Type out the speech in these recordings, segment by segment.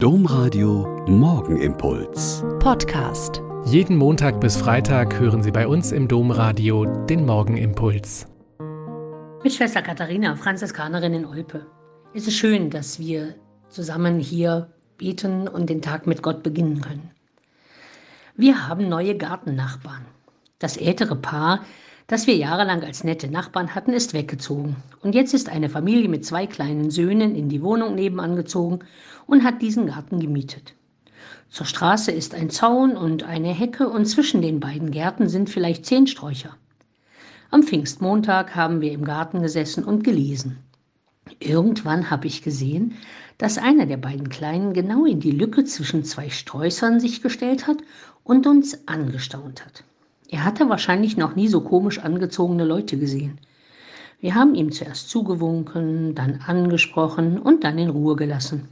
Domradio Morgenimpuls. Podcast. Jeden Montag bis Freitag hören Sie bei uns im Domradio den Morgenimpuls. Mit Schwester Katharina, Franziskanerin in Olpe. Es ist schön, dass wir zusammen hier beten und den Tag mit Gott beginnen können. Wir haben neue Gartennachbarn. Das ältere Paar das wir jahrelang als nette Nachbarn hatten, ist weggezogen. Und jetzt ist eine Familie mit zwei kleinen Söhnen in die Wohnung nebenan gezogen und hat diesen Garten gemietet. Zur Straße ist ein Zaun und eine Hecke und zwischen den beiden Gärten sind vielleicht zehn Sträucher. Am Pfingstmontag haben wir im Garten gesessen und gelesen. Irgendwann habe ich gesehen, dass einer der beiden Kleinen genau in die Lücke zwischen zwei Sträußern sich gestellt hat und uns angestaunt hat. Er hatte wahrscheinlich noch nie so komisch angezogene Leute gesehen. Wir haben ihm zuerst zugewunken, dann angesprochen und dann in Ruhe gelassen.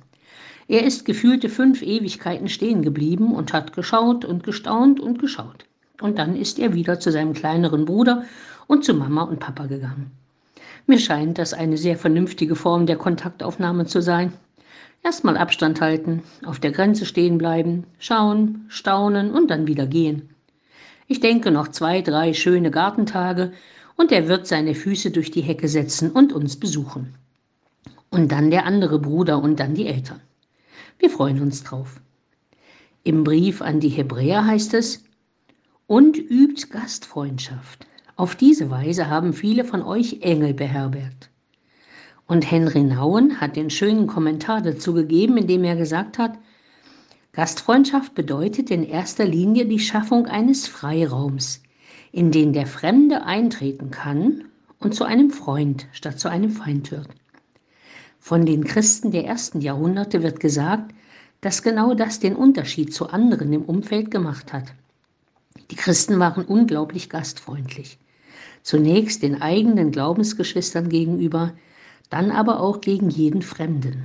Er ist gefühlte fünf Ewigkeiten stehen geblieben und hat geschaut und gestaunt und geschaut. Und dann ist er wieder zu seinem kleineren Bruder und zu Mama und Papa gegangen. Mir scheint das eine sehr vernünftige Form der Kontaktaufnahme zu sein. Erstmal Abstand halten, auf der Grenze stehen bleiben, schauen, staunen und dann wieder gehen. Ich denke noch zwei, drei schöne Gartentage und er wird seine Füße durch die Hecke setzen und uns besuchen. Und dann der andere Bruder und dann die Eltern. Wir freuen uns drauf. Im Brief an die Hebräer heißt es, und übt Gastfreundschaft. Auf diese Weise haben viele von euch Engel beherbergt. Und Henry Nauen hat den schönen Kommentar dazu gegeben, indem er gesagt hat, Gastfreundschaft bedeutet in erster Linie die Schaffung eines Freiraums, in den der Fremde eintreten kann und zu einem Freund statt zu einem Feind wird. Von den Christen der ersten Jahrhunderte wird gesagt, dass genau das den Unterschied zu anderen im Umfeld gemacht hat. Die Christen waren unglaublich gastfreundlich. Zunächst den eigenen Glaubensgeschwistern gegenüber, dann aber auch gegen jeden Fremden.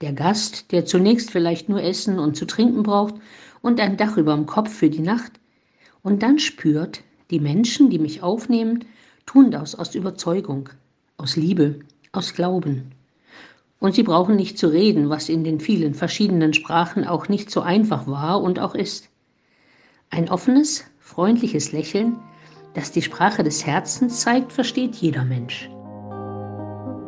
Der Gast, der zunächst vielleicht nur Essen und zu trinken braucht und ein Dach über dem Kopf für die Nacht und dann spürt, die Menschen, die mich aufnehmen, tun das aus Überzeugung, aus Liebe, aus Glauben. Und sie brauchen nicht zu reden, was in den vielen verschiedenen Sprachen auch nicht so einfach war und auch ist. Ein offenes, freundliches Lächeln, das die Sprache des Herzens zeigt, versteht jeder Mensch.